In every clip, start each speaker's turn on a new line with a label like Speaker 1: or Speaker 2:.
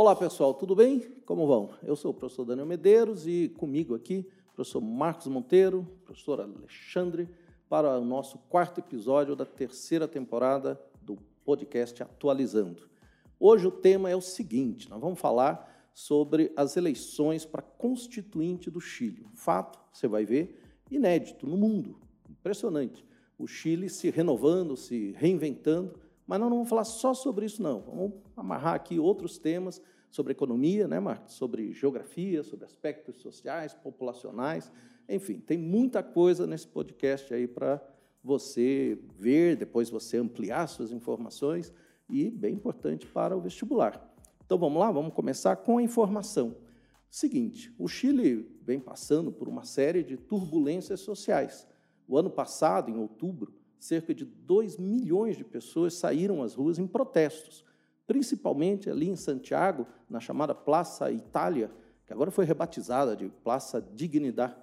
Speaker 1: Olá pessoal, tudo bem? Como vão? Eu sou o professor Daniel Medeiros e comigo aqui, professor Marcos Monteiro, professor Alexandre, para o nosso quarto episódio da terceira temporada do podcast Atualizando. Hoje o tema é o seguinte: nós vamos falar sobre as eleições para constituinte do Chile. Um fato, você vai ver, inédito no mundo, impressionante. O Chile se renovando, se reinventando mas nós não vamos falar só sobre isso, não. Vamos amarrar aqui outros temas sobre economia, né, Marcos? Sobre geografia, sobre aspectos sociais, populacionais. Enfim, tem muita coisa nesse podcast aí para você ver, depois você ampliar suas informações e bem importante para o vestibular. Então vamos lá, vamos começar com a informação. Seguinte, o Chile vem passando por uma série de turbulências sociais. O ano passado, em outubro, cerca de 2 milhões de pessoas saíram às ruas em protestos, principalmente ali em Santiago, na chamada Praça Itália, que agora foi rebatizada de Praça Dignidade,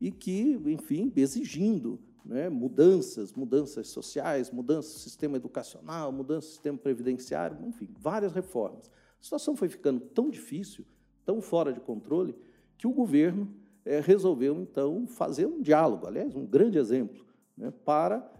Speaker 1: e que, enfim, exigindo né, mudanças, mudanças sociais, mudanças no sistema educacional, mudanças no sistema previdenciário, enfim, várias reformas. A situação foi ficando tão difícil, tão fora de controle, que o governo é, resolveu, então, fazer um diálogo, aliás, um grande exemplo, né, para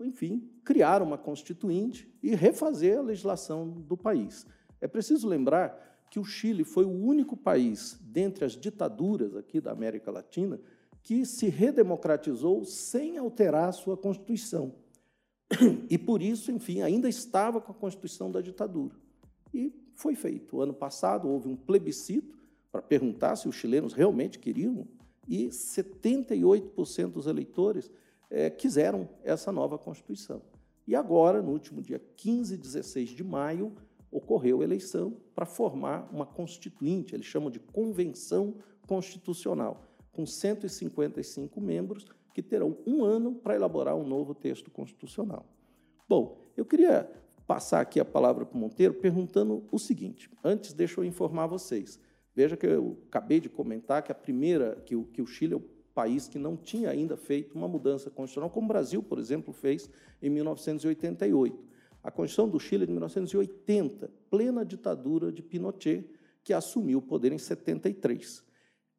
Speaker 1: enfim, criar uma constituinte e refazer a legislação do país. É preciso lembrar que o Chile foi o único país, dentre as ditaduras aqui da América Latina, que se redemocratizou sem alterar a sua Constituição. E por isso, enfim, ainda estava com a Constituição da ditadura. E foi feito. O ano passado houve um plebiscito para perguntar se os chilenos realmente queriam, e 78% dos eleitores é, quiseram essa nova Constituição. E agora, no último dia 15 e 16 de maio, ocorreu a eleição para formar uma constituinte, eles chamam de Convenção Constitucional, com 155 membros que terão um ano para elaborar um novo texto constitucional. Bom, eu queria passar aqui a palavra para o Monteiro perguntando o seguinte. Antes, deixa eu informar vocês. Veja que eu acabei de comentar que a primeira, que o, que o Chile é o país que não tinha ainda feito uma mudança constitucional, como o Brasil, por exemplo, fez em 1988. A Constituição do Chile é de 1980, plena ditadura de Pinochet, que assumiu o poder em 73.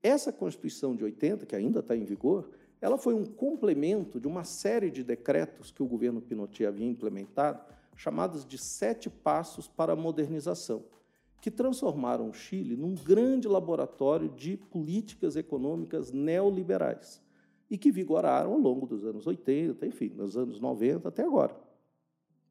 Speaker 1: Essa Constituição de 80, que ainda está em vigor, ela foi um complemento de uma série de decretos que o governo Pinochet havia implementado, chamados de Sete Passos para a Modernização que transformaram o Chile num grande laboratório de políticas econômicas neoliberais e que vigoraram ao longo dos anos 80, enfim, nos anos 90 até agora.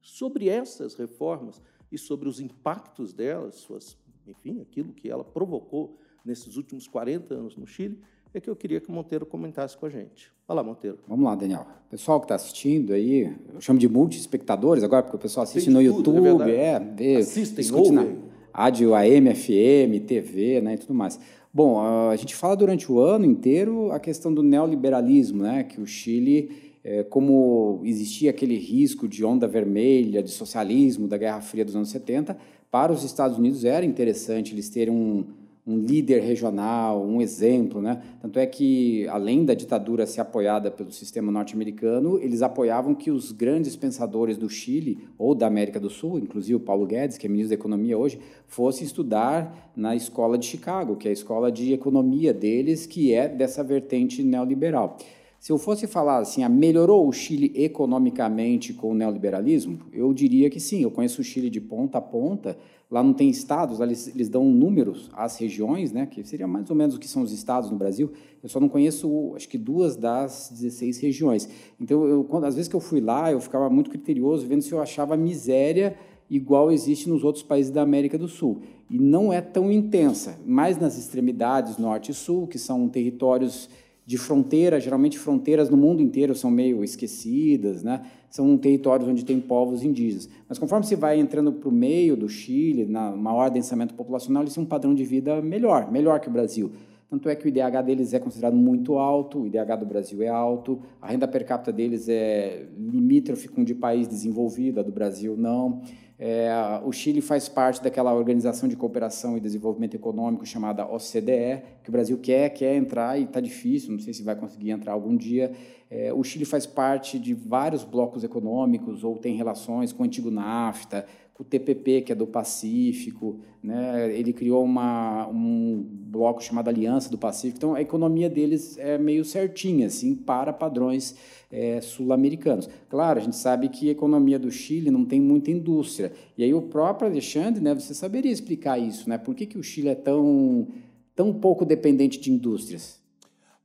Speaker 1: Sobre essas reformas e sobre os impactos delas, suas, enfim, aquilo que ela provocou nesses últimos 40 anos no Chile, é que eu queria que o Monteiro comentasse com a gente. Fala, Monteiro.
Speaker 2: Vamos lá, Daniel. Pessoal que está assistindo aí, eu chamo de multi-espectadores agora, porque o pessoal assiste no tudo, é YouTube, é, é vê,
Speaker 1: Assistem, ouvem.
Speaker 2: Rádio AM, FM, TV né, e tudo mais. Bom, a gente fala durante o ano inteiro a questão do neoliberalismo, né, que o Chile, é, como existia aquele risco de onda vermelha, de socialismo da Guerra Fria dos anos 70, para os Estados Unidos era interessante eles terem um, um líder regional, um exemplo, né? Tanto é que, além da ditadura ser apoiada pelo sistema norte-americano, eles apoiavam que os grandes pensadores do Chile ou da América do Sul, inclusive o Paulo Guedes, que é ministro da Economia hoje, fossem estudar na escola de Chicago, que é a escola de economia deles, que é dessa vertente neoliberal. Se eu fosse falar assim, ah, melhorou o Chile economicamente com o neoliberalismo? Eu diria que sim. Eu conheço o Chile de ponta a ponta Lá não tem estados, lá eles, eles dão números às regiões, né, que seria mais ou menos o que são os estados no Brasil. Eu só não conheço, acho que duas das 16 regiões. Então, eu, quando, às vezes que eu fui lá, eu ficava muito criterioso vendo se eu achava miséria igual existe nos outros países da América do Sul. E não é tão intensa, mais nas extremidades norte e sul, que são territórios de fronteira, geralmente fronteiras no mundo inteiro são meio esquecidas, né? são territórios onde tem povos indígenas. Mas conforme você vai entrando para o meio do Chile, na maior densamento populacional, eles têm um padrão de vida melhor, melhor que o Brasil. Tanto é que o IDH deles é considerado muito alto, o IDH do Brasil é alto, a renda per capita deles é limítrofe com de país desenvolvido, a do Brasil não. É, o Chile faz parte daquela organização de cooperação e desenvolvimento econômico chamada OCDE, que o Brasil quer, quer entrar e está difícil, não sei se vai conseguir entrar algum dia. É, o Chile faz parte de vários blocos econômicos ou tem relações com o antigo NAFTA, o TPP, que é do Pacífico, né? ele criou uma, um bloco chamado Aliança do Pacífico, então a economia deles é meio certinha, assim, para padrões é, sul-americanos. Claro, a gente sabe que a economia do Chile não tem muita indústria, e aí o próprio Alexandre, né, você saberia explicar isso, né? por que, que o Chile é tão, tão pouco dependente de indústrias?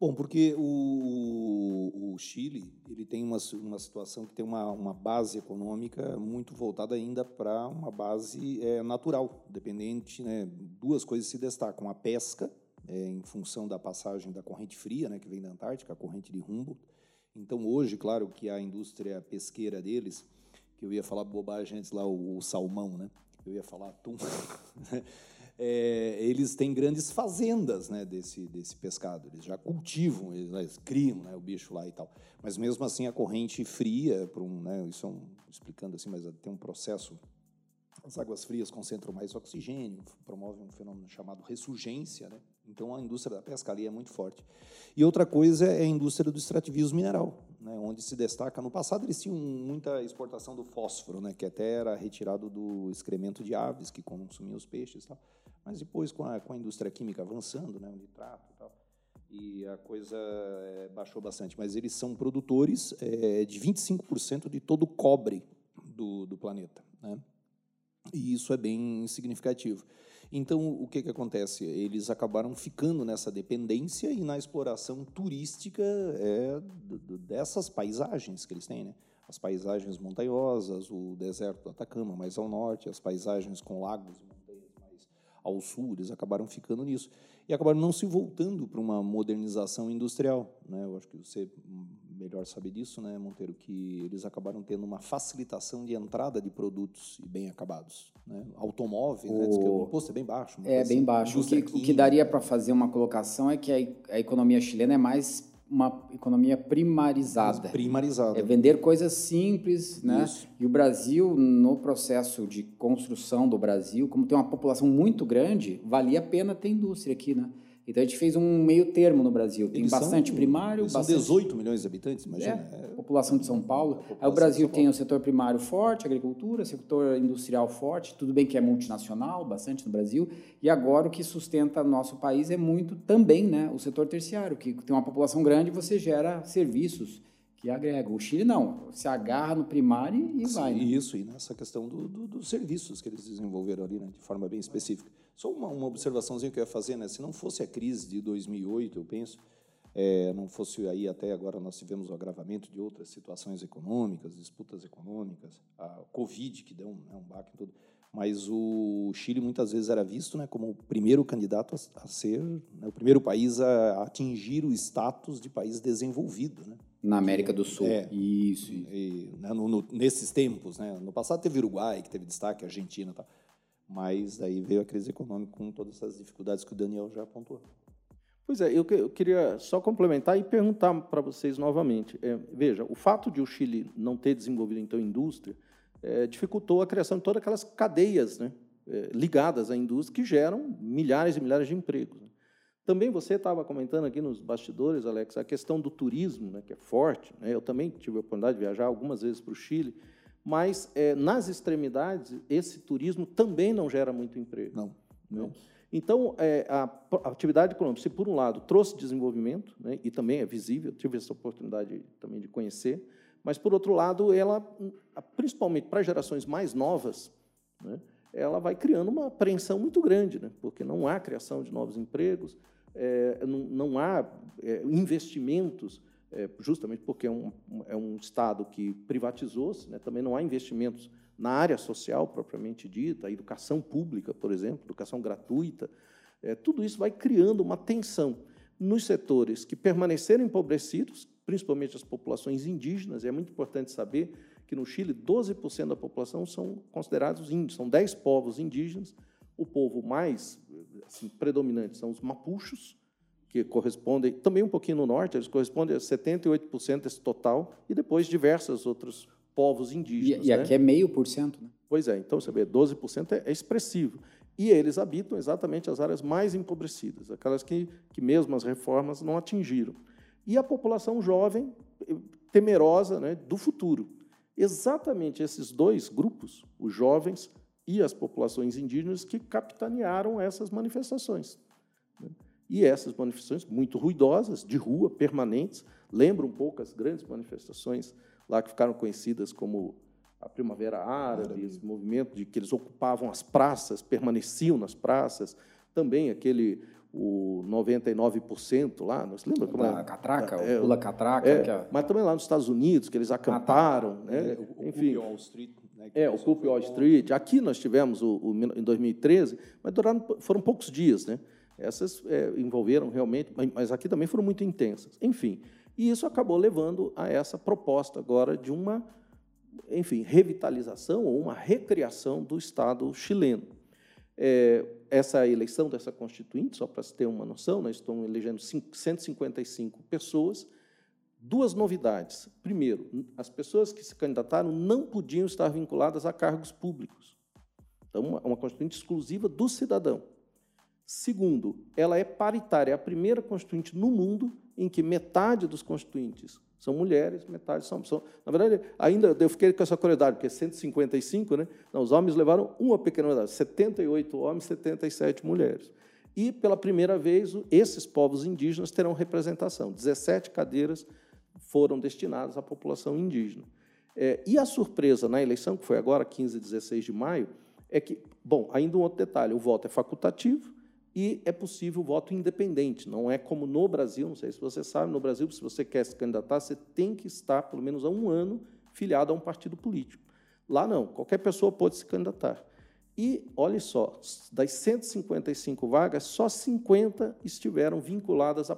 Speaker 3: Bom, porque o, o Chile ele tem uma, uma situação que tem uma, uma base econômica muito voltada ainda para uma base é, natural, dependente. Né, duas coisas se destacam: a pesca, é, em função da passagem da corrente fria, né, que vem da Antártica, a corrente de Humboldt. Então, hoje, claro que a indústria pesqueira deles, que eu ia falar bobagem antes lá, o, o salmão, né? Eu ia falar atum. é, eles têm grandes fazendas né, desse, desse pescado. Eles já cultivam, eles, eles criam né, o bicho lá e tal. Mas mesmo assim a corrente fria, para um, né, isso é um, explicando assim, mas tem um processo. As águas frias concentram mais oxigênio, promovem um fenômeno chamado ressurgência, né? Então a indústria da pesca ali é muito forte. E outra coisa é a indústria do extrativismo mineral, né, onde se destaca no passado eles tinham muita exportação do fósforo, né, que até era retirado do excremento de aves que consumiam os peixes, tal. Mas depois, com a, com a indústria química avançando, né, o nitrato e tal, e a coisa é, baixou bastante. Mas eles são produtores é, de 25% de todo o cobre do, do planeta. Né? E isso é bem significativo. Então, o que, que acontece? Eles acabaram ficando nessa dependência e na exploração turística é, dessas paisagens que eles têm. Né? As paisagens montanhosas, o deserto do Atacama mais ao norte, as paisagens com lagos ao sul, eles acabaram ficando nisso. E acabaram não se voltando para uma modernização industrial. Né? Eu acho que você melhor sabe disso, né, Monteiro, que eles acabaram tendo uma facilitação de entrada de produtos bem acabados. Né? Automóveis, o... né, que o imposto é bem baixo.
Speaker 2: É, assim, bem baixo. O que, o que daria para fazer uma colocação é que a, a economia chilena é mais uma economia primarizada.
Speaker 3: Primarizada.
Speaker 2: É vender coisas simples, né? Isso. E o Brasil, no processo de construção do Brasil, como tem uma população muito grande, valia a pena ter indústria aqui, né? Então a gente fez um meio termo no Brasil. Tem eles bastante são, primário.
Speaker 3: São
Speaker 2: bastante...
Speaker 3: 18 milhões de habitantes, imagina.
Speaker 2: É, é... população de São Paulo. Aí o Brasil tem o setor primário forte, agricultura, setor industrial forte, tudo bem que é multinacional, bastante no Brasil. E agora o que sustenta nosso país é muito também né, o setor terciário, que tem uma população grande e você gera serviços que agregam. O Chile não, se agarra no primário e Sim, vai. Né?
Speaker 3: Isso, e nessa questão do, do, dos serviços que eles desenvolveram ali, né, de forma bem específica. Só uma, uma observaçãozinha que eu ia fazer, né? Se não fosse a crise de 2008, eu penso, é, não fosse aí até agora nós tivemos o agravamento de outras situações econômicas, disputas econômicas, a Covid que deu um, né, um baque em tudo. Mas o Chile muitas vezes era visto né, como o primeiro candidato a, a ser, né, o primeiro país a, atingir o status de país desenvolvido. Né?
Speaker 2: Na América do Sul.
Speaker 3: É, isso. E, né, no, no, nesses tempos. Né? No passado teve Uruguai, que teve destaque, Argentina e tal. Mas daí veio a crise econômica com todas essas dificuldades que o Daniel já apontou.
Speaker 1: Pois é, eu, eu queria só complementar e perguntar para vocês novamente. É, veja, o fato de o Chile não ter desenvolvido, então, indústria, é, dificultou a criação de todas aquelas cadeias né, é, ligadas à indústria que geram milhares e milhares de empregos. Também você estava comentando aqui nos bastidores, Alex, a questão do turismo, né, que é forte. Né, eu também tive a oportunidade de viajar algumas vezes para o Chile, mas é, nas extremidades, esse turismo também não gera muito emprego.
Speaker 3: Não. Né?
Speaker 1: Então, é, a, a, atividade econômica, se por um lado trouxe desenvolvimento, né, e também é visível, tive essa oportunidade também de conhecer, mas por outro lado, ela, principalmente para gerações mais novas, né, ela vai criando uma apreensão muito grande, né, porque não há criação de novos empregos, é, não, não, há é, investimentos é, justamente porque é um, é um Estado que privatizou-se, né? também não há investimentos na área social propriamente dita, educação pública, por exemplo, educação gratuita, é, tudo isso vai criando uma tensão nos setores que permaneceram empobrecidos, principalmente as populações indígenas, e é muito importante saber que no Chile 12% da população são considerados índios, são 10 povos indígenas, o povo mais assim, predominante são os mapuchos, que correspondem, também um pouquinho no norte, eles correspondem a 78% desse total, e depois diversos outros povos indígenas.
Speaker 2: E, e aqui
Speaker 1: né?
Speaker 2: é meio por cento, né?
Speaker 1: Pois é, então você vê, 12% é, é expressivo. E eles habitam exatamente as áreas mais empobrecidas, aquelas que, que mesmo as reformas não atingiram. E a população jovem, temerosa né, do futuro. Exatamente esses dois grupos, os jovens e as populações indígenas que capitanearam essas manifestações. Né? E essas manifestações muito ruidosas, de rua, permanentes, lembram um pouco as grandes manifestações lá que ficaram conhecidas como a Primavera Árabe, esse movimento de que eles ocupavam as praças, permaneciam nas praças, também aquele o 99% lá, não se lembra como
Speaker 2: é? Catraca, é, o Pula Catraca. É,
Speaker 1: é, Mas também lá nos Estados Unidos, que eles acamparam. Ah, tá. né?
Speaker 3: o, Enfim, Wall Street.
Speaker 1: Né, é, o Clube Wall Street. Aqui nós tivemos o, o, em 2013, mas duraram, foram poucos dias. Né? Essas é, envolveram realmente, mas aqui também foram muito intensas. Enfim, e isso acabou levando a essa proposta agora de uma, enfim, revitalização ou uma recriação do Estado chileno. É, essa eleição dessa constituinte, só para se ter uma noção, nós estamos elegendo 155 pessoas. Duas novidades. Primeiro, as pessoas que se candidataram não podiam estar vinculadas a cargos públicos. Então, uma, uma constituinte exclusiva do cidadão. Segundo, ela é paritária, é a primeira constituinte no mundo em que metade dos constituintes são mulheres, metade são, são. Na verdade, ainda eu fiquei com essa curiosidade, porque 155, né? Não, os homens levaram uma pequena unidade, 78 homens, 77 mulheres. E, pela primeira vez, esses povos indígenas terão representação. 17 cadeiras foram destinadas à população indígena. É, e a surpresa na eleição, que foi agora, 15 e 16 de maio, é que, bom, ainda um outro detalhe: o voto é facultativo, e é possível o voto independente. Não é como no Brasil, não sei se você sabe, no Brasil, se você quer se candidatar, você tem que estar pelo menos há um ano filiado a um partido político. Lá não, qualquer pessoa pode se candidatar. E, olhe só, das 155 vagas, só 50 estiveram vinculadas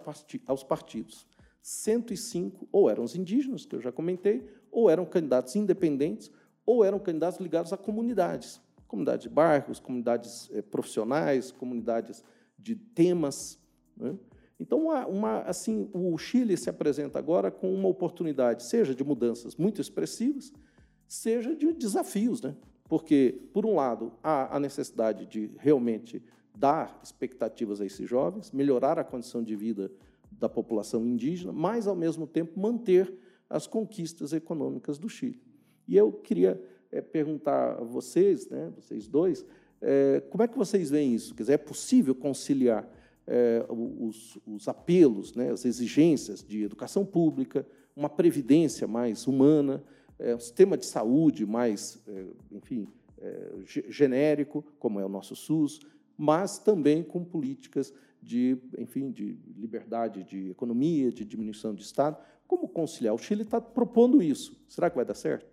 Speaker 1: aos partidos. 105 ou eram os indígenas, que eu já comentei, ou eram candidatos independentes, ou eram candidatos ligados a comunidades comunidade de bairros, comunidades eh, profissionais, comunidades de temas. Né? Então, uma, assim, o Chile se apresenta agora com uma oportunidade, seja de mudanças muito expressivas, seja de desafios, né? porque, por um lado, há a necessidade de realmente dar expectativas a esses jovens, melhorar a condição de vida da população indígena, mas, ao mesmo tempo, manter as conquistas econômicas do Chile. E eu queria é, perguntar a vocês, né, vocês dois, é, como é que vocês veem isso? Quer dizer, é possível conciliar é, os, os, apelos, né, as exigências de educação pública, uma previdência mais humana, é, um sistema de saúde mais, é, enfim, genérico, como é o nosso SUS, mas também com políticas de, enfim, de liberdade de economia, de diminuição de Estado. Como conciliar? O Chile está propondo isso. Será que vai dar certo?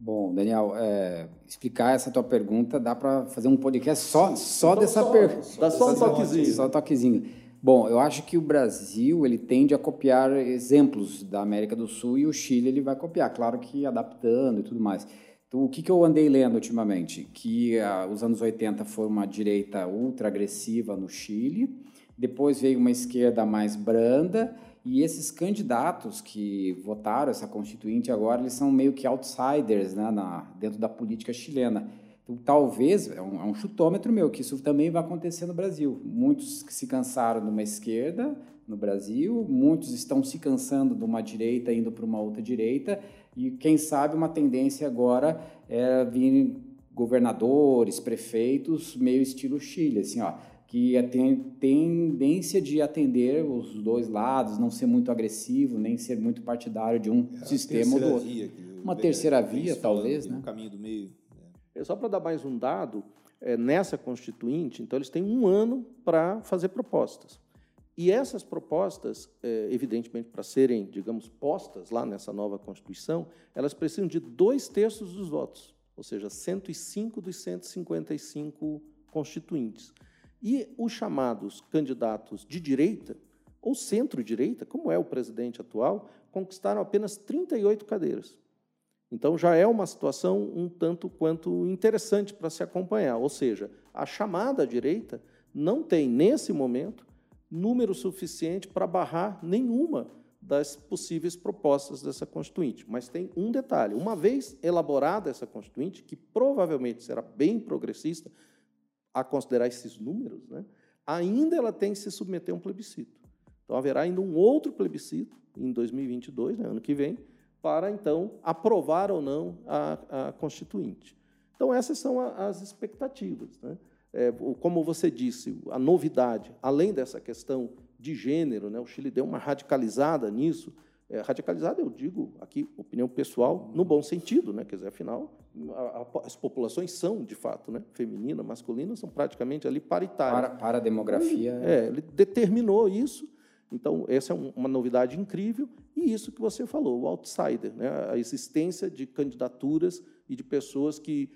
Speaker 2: Bom, Daniel, é, explicar essa tua pergunta dá para fazer um podcast só, só então, dessa pergunta.
Speaker 1: Dá só um toquezinho.
Speaker 2: Só um toquezinho. Bom, eu acho que o Brasil ele tende a copiar exemplos da América do Sul e o Chile ele vai copiar, claro que adaptando e tudo mais. Então, o que, que eu andei lendo ultimamente? Que ah, os anos 80 foi uma direita ultra agressiva no Chile, depois veio uma esquerda mais branda e esses candidatos que votaram essa constituinte agora, eles são meio que outsiders né, na, dentro da política chilena. Então, talvez, é um, é um, chutômetro meu, que isso também vai acontecer no Brasil. Muitos que se cansaram de uma esquerda no Brasil, muitos estão se cansando de uma direita, indo para uma outra direita, e quem sabe uma tendência agora é vir governadores, prefeitos, meio estilo Chile, assim, ó, que tem tendência de atender os dois lados, não ser muito agressivo, nem ser muito partidário de um é, sistema ou do outro. Via, Uma terceira via, talvez, né?
Speaker 3: Um caminho do meio.
Speaker 1: É. Só para dar mais um dado, é, nessa constituinte, então eles têm um ano para fazer propostas. E essas propostas, é, evidentemente, para serem, digamos, postas lá nessa nova Constituição, elas precisam de dois terços dos votos, ou seja, 105 dos 155 constituintes. E os chamados candidatos de direita, ou centro-direita, como é o presidente atual, conquistaram apenas 38 cadeiras. Então já é uma situação um tanto quanto interessante para se acompanhar. Ou seja, a chamada direita não tem, nesse momento, número suficiente para barrar nenhuma das possíveis propostas dessa Constituinte. Mas tem um detalhe: uma vez elaborada essa Constituinte, que provavelmente será bem progressista, a considerar esses números, né, ainda ela tem que se submeter a um plebiscito. Então, haverá ainda um outro plebiscito em 2022, né, ano que vem, para, então, aprovar ou não a, a Constituinte. Então, essas são as expectativas. Né? É, como você disse, a novidade, além dessa questão de gênero, né, o Chile deu uma radicalizada nisso. É, radicalizada, eu digo aqui, opinião pessoal, no bom sentido, né? quer dizer, afinal, a, a, as populações são, de fato, né? feminina, masculina, são praticamente ali paritárias.
Speaker 2: Para, para a demografia.
Speaker 1: Ele, é, ele determinou isso, então, essa é uma novidade incrível. E isso que você falou, o outsider, né? a existência de candidaturas e de pessoas que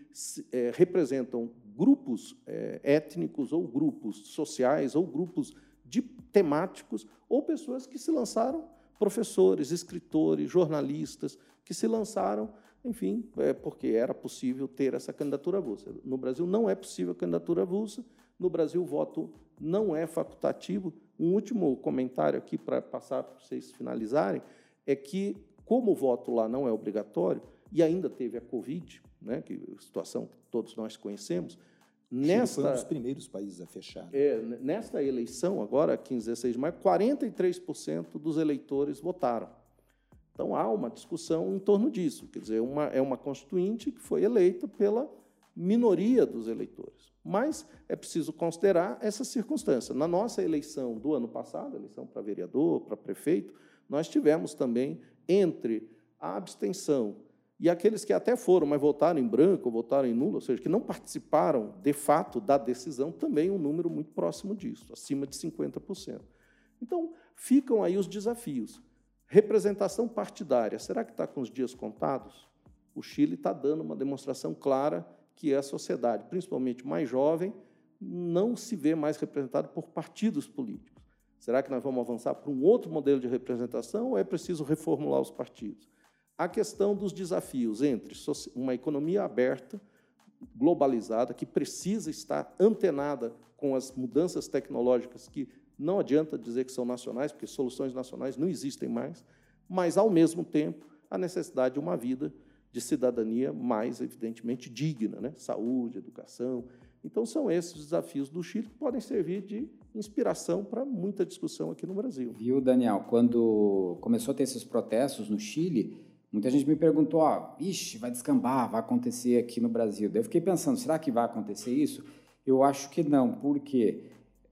Speaker 1: é, representam grupos é, étnicos ou grupos sociais ou grupos de temáticos ou pessoas que se lançaram, professores, escritores, jornalistas, que se lançaram, enfim, é, porque era possível ter essa candidatura avulsa. No Brasil não é possível candidatura avulsa, no Brasil o voto não é facultativo. Um último comentário aqui para passar para vocês finalizarem é que, como o voto lá não é obrigatório, e ainda teve a Covid, né, que é situação que todos nós conhecemos,
Speaker 3: Nesta, foi um dos primeiros países a fechar.
Speaker 1: É, nesta eleição, agora, 15, 16 de maio, 43% dos eleitores votaram. Então, há uma discussão em torno disso. Quer dizer, uma, é uma constituinte que foi eleita pela minoria dos eleitores. Mas é preciso considerar essa circunstância. Na nossa eleição do ano passado, eleição para vereador, para prefeito, nós tivemos também, entre a abstenção e aqueles que até foram, mas votaram em branco, votaram em nulo, ou seja, que não participaram de fato da decisão, também um número muito próximo disso, acima de 50%. Então, ficam aí os desafios. Representação partidária, será que está com os dias contados? O Chile está dando uma demonstração clara que a sociedade, principalmente mais jovem, não se vê mais representada por partidos políticos. Será que nós vamos avançar para um outro modelo de representação ou é preciso reformular os partidos? A questão dos desafios entre uma economia aberta, globalizada, que precisa estar antenada com as mudanças tecnológicas que não adianta dizer que são nacionais, porque soluções nacionais não existem mais, mas, ao mesmo tempo, a necessidade de uma vida de cidadania mais, evidentemente, digna, né? saúde, educação. Então, são esses os desafios do Chile que podem servir de inspiração para muita discussão aqui no Brasil.
Speaker 2: Viu, Daniel? Quando começou a ter esses protestos no Chile, Muita gente me perguntou, ó, ixi, vai descambar, vai acontecer aqui no Brasil. Daí eu fiquei pensando, será que vai acontecer isso? Eu acho que não, porque,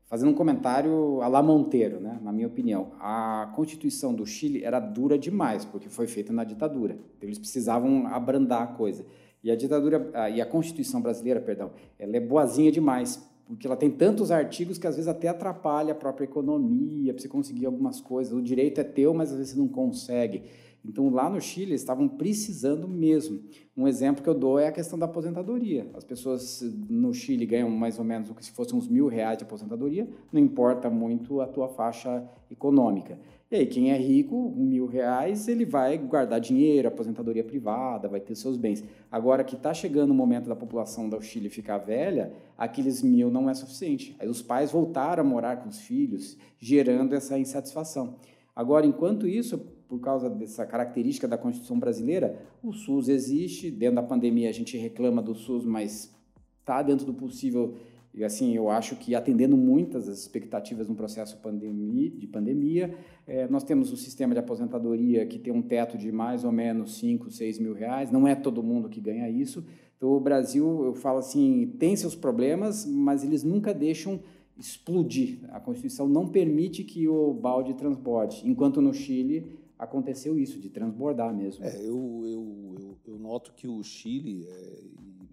Speaker 2: fazendo um comentário a la Monteiro, né, na minha opinião, a Constituição do Chile era dura demais, porque foi feita na ditadura. Então, eles precisavam abrandar a coisa. E a ditadura, e a Constituição brasileira, perdão, ela é boazinha demais, porque ela tem tantos artigos que às vezes até atrapalha a própria economia, para você conseguir algumas coisas. O direito é teu, mas às vezes você não consegue. Então, lá no Chile, eles estavam precisando mesmo. Um exemplo que eu dou é a questão da aposentadoria. As pessoas no Chile ganham mais ou menos o que se fossem uns mil reais de aposentadoria, não importa muito a tua faixa econômica. E aí, quem é rico, mil reais, ele vai guardar dinheiro, aposentadoria privada, vai ter seus bens. Agora que está chegando o momento da população do Chile ficar velha, aqueles mil não é suficiente. Aí os pais voltaram a morar com os filhos, gerando essa insatisfação. Agora, enquanto isso, por causa dessa característica da Constituição brasileira, o SUS existe. Dentro da pandemia a gente reclama do SUS, mas está dentro do possível. E assim, eu acho que atendendo muitas das expectativas no processo pandemia, de pandemia, é, nós temos o sistema de aposentadoria que tem um teto de mais ou menos 5, 6 mil reais. Não é todo mundo que ganha isso. Então, o Brasil, eu falo assim, tem seus problemas, mas eles nunca deixam explodir. A Constituição não permite que o balde transborde, enquanto no Chile aconteceu isso, de transbordar mesmo.
Speaker 3: É, eu, eu, eu, eu noto que o Chile, é,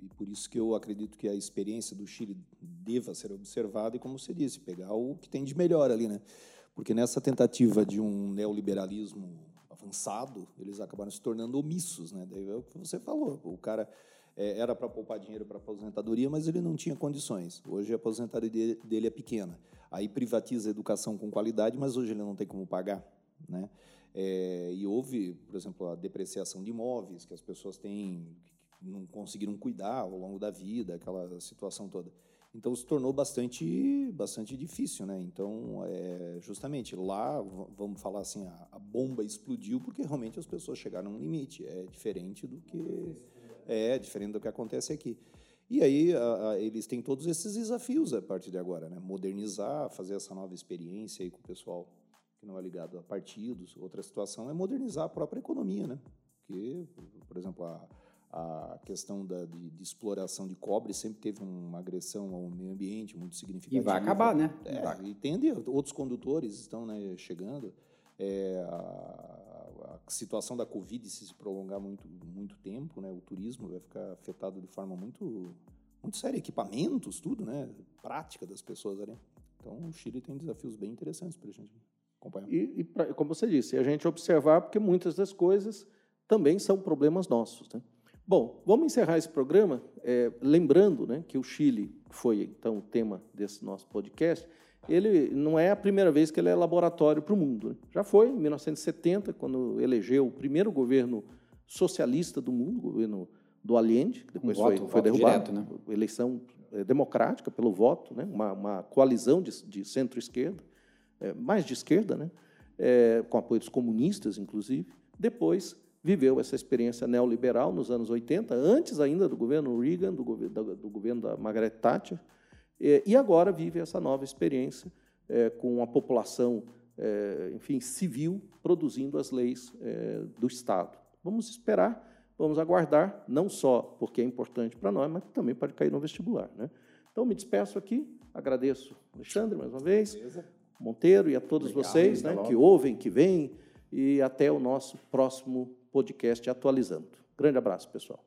Speaker 3: e, por isso que eu acredito que a experiência do Chile deva ser observada, e como você disse, pegar o que tem de melhor ali, né? Porque nessa tentativa de um neoliberalismo avançado, eles acabaram se tornando omissos, né? Daí é o que você falou, o cara é, era para poupar dinheiro para aposentadoria, mas ele não tinha condições. Hoje a aposentadoria dele é pequena. Aí privatiza a educação com qualidade, mas hoje ele não tem como pagar, né? É, e houve, por exemplo, a depreciação de imóveis que as pessoas têm, não conseguiram cuidar ao longo da vida, aquela situação toda. Então se tornou bastante, bastante difícil, né? Então, é, justamente lá, vamos falar assim, a, a, bomba explodiu porque realmente as pessoas chegaram a um limite. É diferente do que é diferente do que acontece aqui. E aí a, a, eles têm todos esses desafios a partir de agora, né? Modernizar, fazer essa nova experiência aí com o pessoal que não é ligado a partidos. Outra situação é modernizar a própria economia, né? Que, por exemplo, a, a questão da, de, de, exploração de cobre sempre teve uma agressão ao meio ambiente muito significativa.
Speaker 2: E vai acabar, né?
Speaker 3: É, vai. e tende, outros condutores estão né, chegando. É, a, a, situação da Covid, se se prolongar muito, muito tempo, né, o turismo vai ficar afetado de forma muito, muito séria. Equipamentos, tudo, né? Prática das pessoas ali. Então, o Chile tem desafios bem interessantes para a gente acompanhar.
Speaker 1: E, e pra, como você disse, a gente observar, porque muitas das coisas também são problemas nossos, né? Bom, vamos encerrar esse programa é, lembrando né, que o Chile foi então o tema desse nosso podcast. Ele não é a primeira vez que ele é laboratório para o mundo. Né? Já foi em 1970, quando elegeu o primeiro governo socialista do mundo, o governo do Allende, que depois um foi, voto, foi derrubado, direto, né? eleição é, democrática pelo voto, né? uma, uma coalizão de, de centro-esquerda, é, mais de esquerda, né? É, com apoio dos comunistas, inclusive. Depois viveu essa experiência neoliberal nos anos 80, antes ainda do governo Reagan, do, governo, do governo da Margaret Thatcher, e agora vive essa nova experiência é, com a população, é, enfim, civil, produzindo as leis é, do Estado. Vamos esperar, vamos aguardar, não só porque é importante para nós, mas também pode cair no vestibular. Né? Então, me despeço aqui, agradeço Alexandre mais uma vez, Beleza. Monteiro e a todos Obrigado, vocês né, que ouvem, que vêm, e até o nosso próximo podcast atualizando. Grande abraço, pessoal.